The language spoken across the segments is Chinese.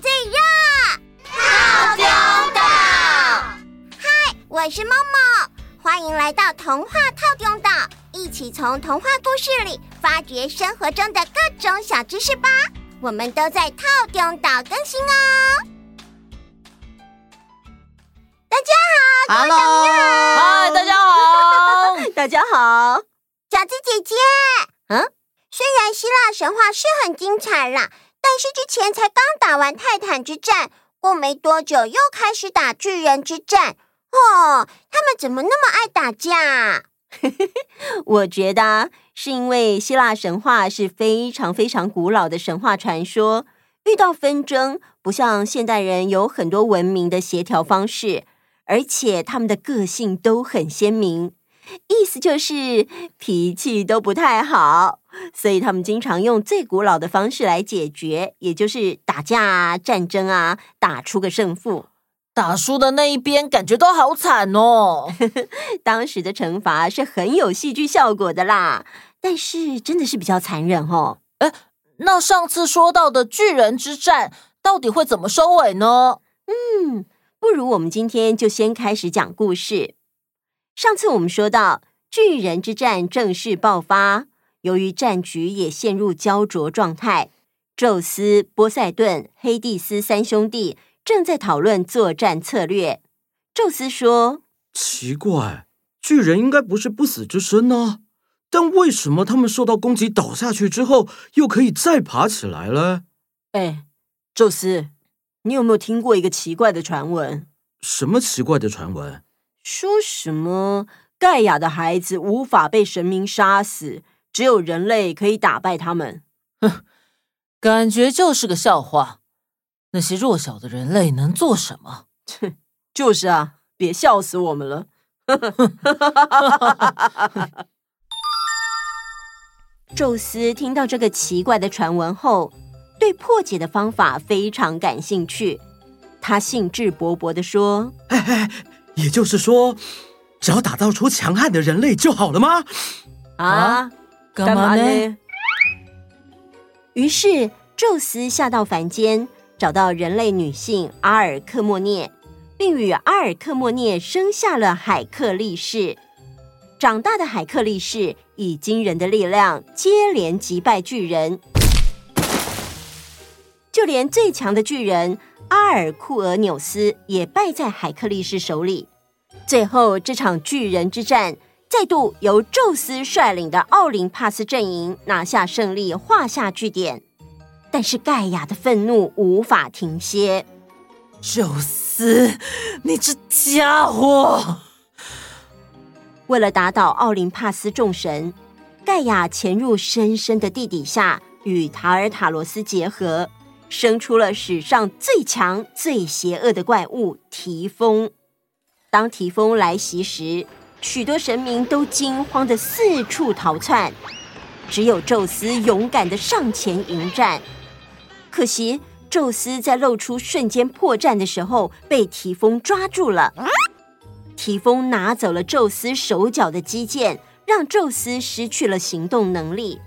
最热，套丢岛。嗨，我是梦梦，欢迎来到童话套丢岛，一起从童话故事里发掘生活中的各种小知识吧。我们都在套丢岛更新哦。大家好，Hello，嗨，大家好，大家好，小鸡姐姐，嗯，虽然希腊神话是很精彩啦。但是之前才刚打完泰坦之战，过没多久又开始打巨人之战。哦，他们怎么那么爱打架？我觉得是因为希腊神话是非常非常古老的神话传说，遇到纷争不像现代人有很多文明的协调方式，而且他们的个性都很鲜明。意思就是脾气都不太好，所以他们经常用最古老的方式来解决，也就是打架啊、战争啊，打出个胜负。打输的那一边感觉都好惨哦。当时的惩罚是很有戏剧效果的啦，但是真的是比较残忍哦。哎，那上次说到的巨人之战到底会怎么收尾呢？嗯，不如我们今天就先开始讲故事。上次我们说到，巨人之战正式爆发，由于战局也陷入胶着状态，宙斯、波塞顿、黑帝斯三兄弟正在讨论作战策略。宙斯说：“奇怪，巨人应该不是不死之身呢，但为什么他们受到攻击倒下去之后，又可以再爬起来了？”哎，宙斯，你有没有听过一个奇怪的传闻？什么奇怪的传闻？说什么盖亚的孩子无法被神明杀死，只有人类可以打败他们。哼，感觉就是个笑话。那些弱小的人类能做什么？哼，就是啊，别笑死我们了。宙斯听到这个奇怪的传闻后，对破解的方法非常感兴趣。他兴致勃勃地说：“嘿嘿。”也就是说，只要打造出强悍的人类就好了吗？啊，干嘛呢？于是，宙斯下到凡间，找到人类女性阿尔克莫涅，并与阿尔克莫涅生下了海克力士。长大的海克力士以惊人的力量接连击败巨人，就连最强的巨人阿尔库尔纽斯也败在海克力士手里。最后，这场巨人之战再度由宙斯率领的奥林帕斯阵营拿下胜利，画下句点。但是盖亚的愤怒无法停歇。宙斯，你这家伙！为了打倒奥林帕斯众神，盖亚潜入深深的地底下，与塔尔塔罗斯结合，生出了史上最强、最邪恶的怪物提丰。当提风来袭时，许多神明都惊慌的四处逃窜，只有宙斯勇敢的上前迎战。可惜，宙斯在露出瞬间破绽的时候被提风抓住了。提风拿走了宙斯手脚的肌腱，让宙斯失去了行动能力。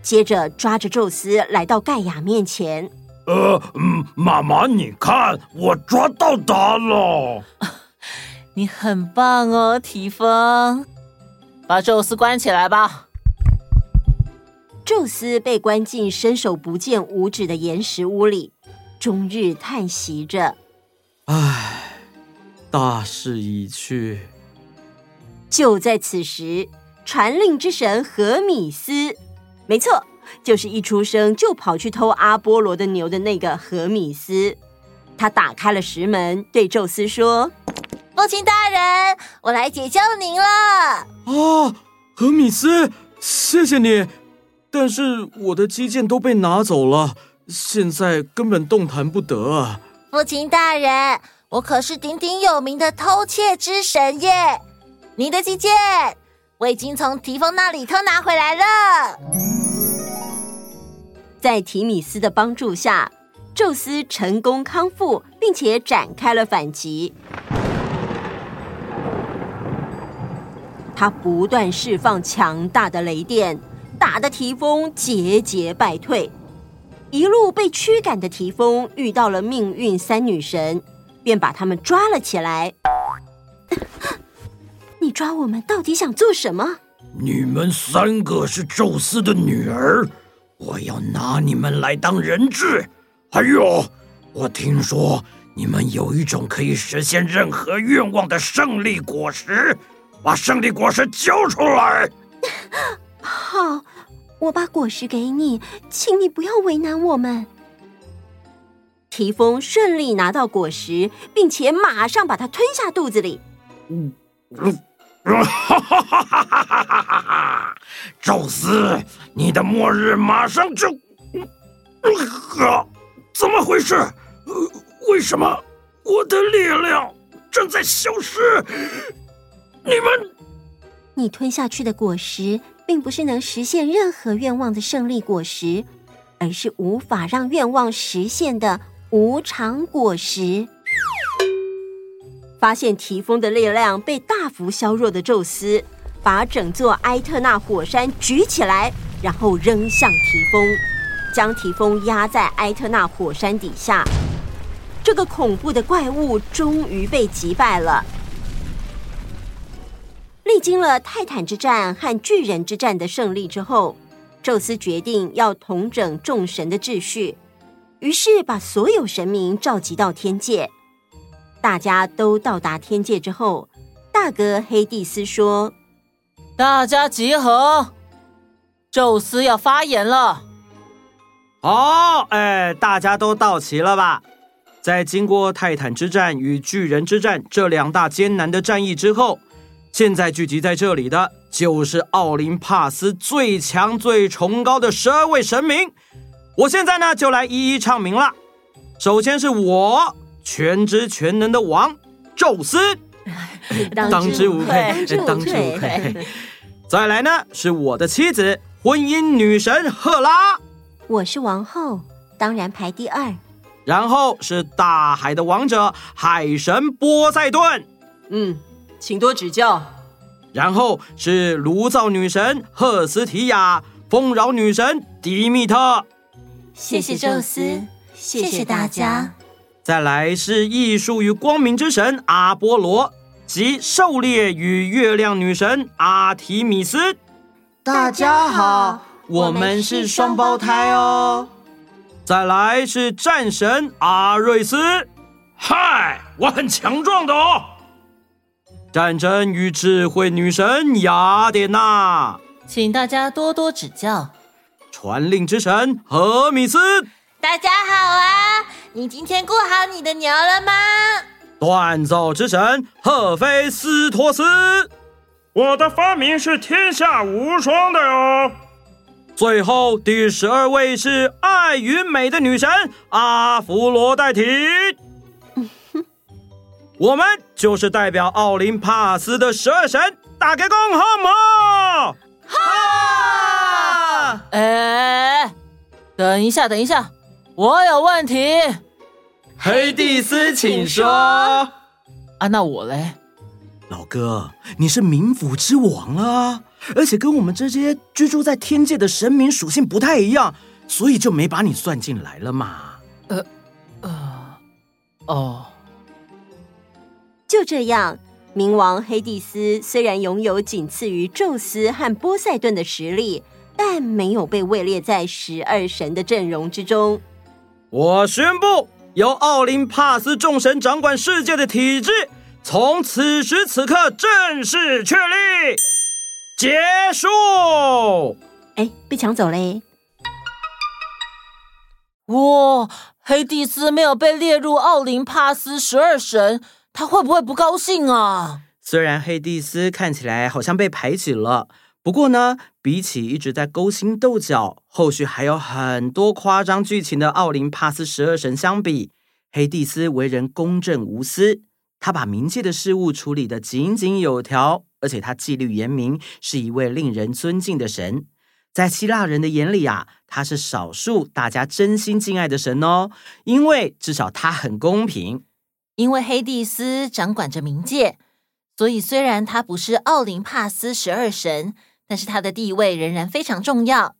接着，抓着宙斯来到盖亚面前。呃，嗯，妈妈，你看，我抓到他了。你很棒哦，提丰，把宙斯关起来吧。宙斯被关进伸手不见五指的岩石屋里，终日叹息着：“唉，大势已去。”就在此时，传令之神荷米斯，没错，就是一出生就跑去偷阿波罗的牛的那个荷米斯，他打开了石门，对宙斯说。父亲大人，我来解救您了。啊，何米斯，谢谢你。但是我的肌腱都被拿走了，现在根本动弹不得啊。父亲大人，我可是鼎鼎有名的偷窃之神耶！您的肌腱，我已经从提丰那里偷拿回来了。在提米斯的帮助下，宙斯成功康复，并且展开了反击。他不断释放强大的雷电，打得提丰节节败退。一路被驱赶的提丰遇到了命运三女神，便把他们抓了起来。你抓我们到底想做什么？你们三个是宙斯的女儿，我要拿你们来当人质。还有，我听说你们有一种可以实现任何愿望的胜利果实，把胜利果实交出来。好。我把果实给你，请你不要为难我们。提丰顺利拿到果实，并且马上把它吞下肚子里。嗯，哈哈哈哈哈哈！宙斯，你的末日马上就……啊，怎么回事？为什么我的力量正在消失？你们，你吞下去的果实。并不是能实现任何愿望的胜利果实，而是无法让愿望实现的无常果实。发现提丰的力量被大幅削弱的宙斯，把整座埃特纳火山举起来，然后扔向提丰，将提丰压在埃特纳火山底下。这个恐怖的怪物终于被击败了。历经了泰坦之战和巨人之战的胜利之后，宙斯决定要统整众神的秩序，于是把所有神明召集到天界。大家都到达天界之后，大哥黑帝斯说：“大家集合，宙斯要发言了。”好，哎，大家都到齐了吧？在经过泰坦之战与巨人之战这两大艰难的战役之后。现在聚集在这里的就是奥林帕斯最强、最崇高的十二位神明。我现在呢，就来一一唱名了。首先是我，全知全能的王宙斯，当之无愧，当之无愧。再来呢，是我的妻子，婚姻女神赫拉。我是王后，当然排第二。然后是大海的王者，海神波塞顿。嗯。请多指教。然后是炉灶女神赫斯提亚，丰饶女神迪密特。谢谢宙斯，谢谢大家。再来是艺术与光明之神阿波罗及狩猎与月亮女神阿提米斯。大家好，我们是双胞胎哦。再来是战神阿瑞斯。嗨，我很强壮的哦。战争与智慧女神雅典娜，请大家多多指教。传令之神荷米斯，大家好啊！你今天过好你的牛了吗？锻造之神赫菲斯托斯，我的发明是天下无双的哟。最后第十二位是爱与美的女神阿芙罗代提。我们就是代表奥林帕斯的十二神，大家恭贺嘛！哈！哎，等一下，等一下，我有问题。黑帝斯，请说。啊，那我嘞？老哥，你是冥府之王啊，而且跟我们这些居住在天界的神明属性不太一样，所以就没把你算进来了嘛。呃，呃，哦。就这样，冥王黑帝斯虽然拥有仅次于宙斯和波塞顿的实力，但没有被位列在十二神的阵容之中。我宣布，由奥林帕斯众神掌管世界的体制，从此时此刻正式确立，结束。哎，被抢走嘞！哇，黑帝斯没有被列入奥林帕斯十二神。他会不会不高兴啊？虽然黑帝斯看起来好像被排挤了，不过呢，比起一直在勾心斗角、后续还有很多夸张剧情的奥林帕斯十二神相比，黑帝斯为人公正无私，他把冥界的事物处理得井井有条，而且他纪律严明，是一位令人尊敬的神。在希腊人的眼里啊，他是少数大家真心敬爱的神哦，因为至少他很公平。因为黑帝斯掌管着冥界，所以虽然他不是奥林帕斯十二神，但是他的地位仍然非常重要。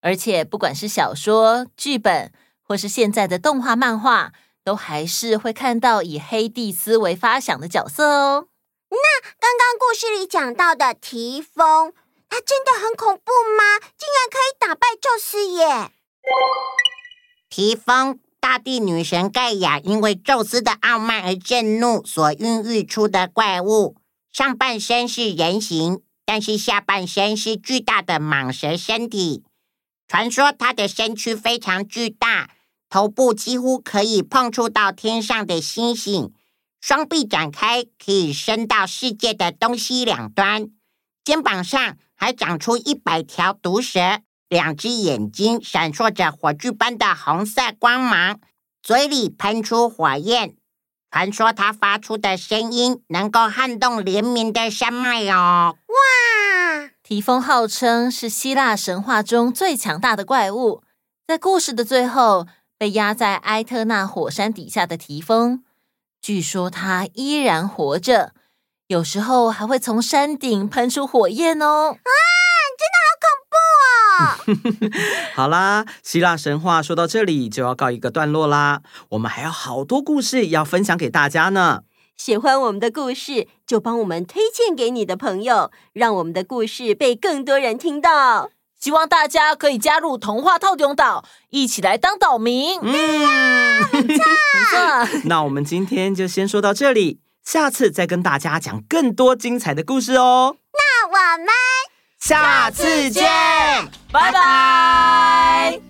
而且不管是小说、剧本，或是现在的动画、漫画，都还是会看到以黑帝斯为发想的角色哦。那刚刚故事里讲到的提丰，他真的很恐怖吗？竟然可以打败宙斯耶！提丰，大地女神盖亚因为宙斯的傲慢而震怒所孕育出的怪物，上半身是人形，但是下半身是巨大的蟒蛇身体。传说它的身躯非常巨大，头部几乎可以碰触到天上的星星，双臂展开可以伸到世界的东西两端，肩膀上还长出一百条毒蛇，两只眼睛闪烁着火炬般的红色光芒，嘴里喷出火焰。传说它发出的声音能够撼动连绵的山脉哦！哇！提丰号称是希腊神话中最强大的怪物，在故事的最后，被压在埃特纳火山底下的提丰，据说它依然活着，有时候还会从山顶喷出火焰哦！好啦，希腊神话说到这里就要告一个段落啦，我们还有好多故事要分享给大家呢。喜欢我们的故事，就帮我们推荐给你的朋友，让我们的故事被更多人听到。希望大家可以加入童话套中岛，一起来当岛民。嗯，没错。那我们今天就先说到这里，下次再跟大家讲更多精彩的故事哦。那我们下次见，拜拜。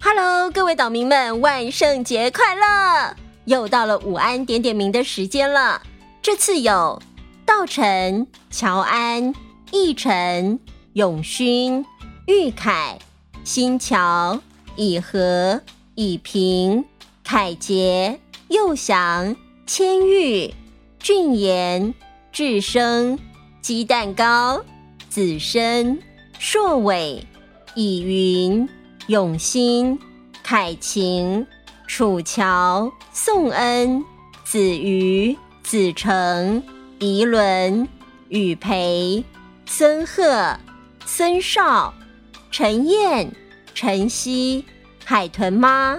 Hello，各位岛民们，万圣节快乐！又到了午安点点名的时间了。这次有道成、乔安、奕晨、永勋、玉凯、新桥、以和、以平、凯杰、佑祥、千玉、俊言、智生、鸡蛋糕、子申、硕伟、以云。永新、凯晴、楚乔、宋恩、子瑜、子成、怡伦、雨培、孙鹤、孙少、陈燕、陈曦、海豚妈，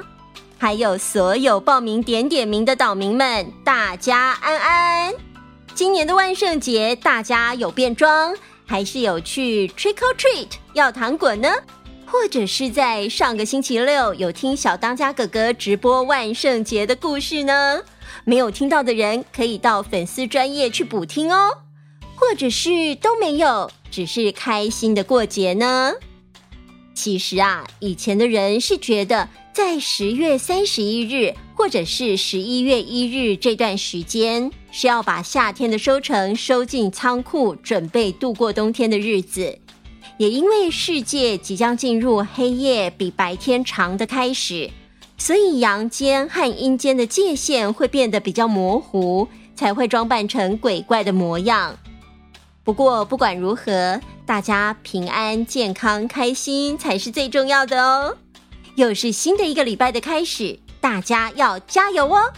还有所有报名点点名的岛民们，大家安安！今年的万圣节，大家有变装，还是有去 trick or treat 要糖果呢？或者是在上个星期六有听小当家哥哥直播万圣节的故事呢？没有听到的人可以到粉丝专业去补听哦。或者是都没有，只是开心的过节呢？其实啊，以前的人是觉得在十月三十一日或者是十一月一日这段时间是要把夏天的收成收进仓库，准备度过冬天的日子。也因为世界即将进入黑夜比白天长的开始，所以阳间和阴间的界限会变得比较模糊，才会装扮成鬼怪的模样。不过不管如何，大家平安、健康、开心才是最重要的哦。又是新的一个礼拜的开始，大家要加油哦！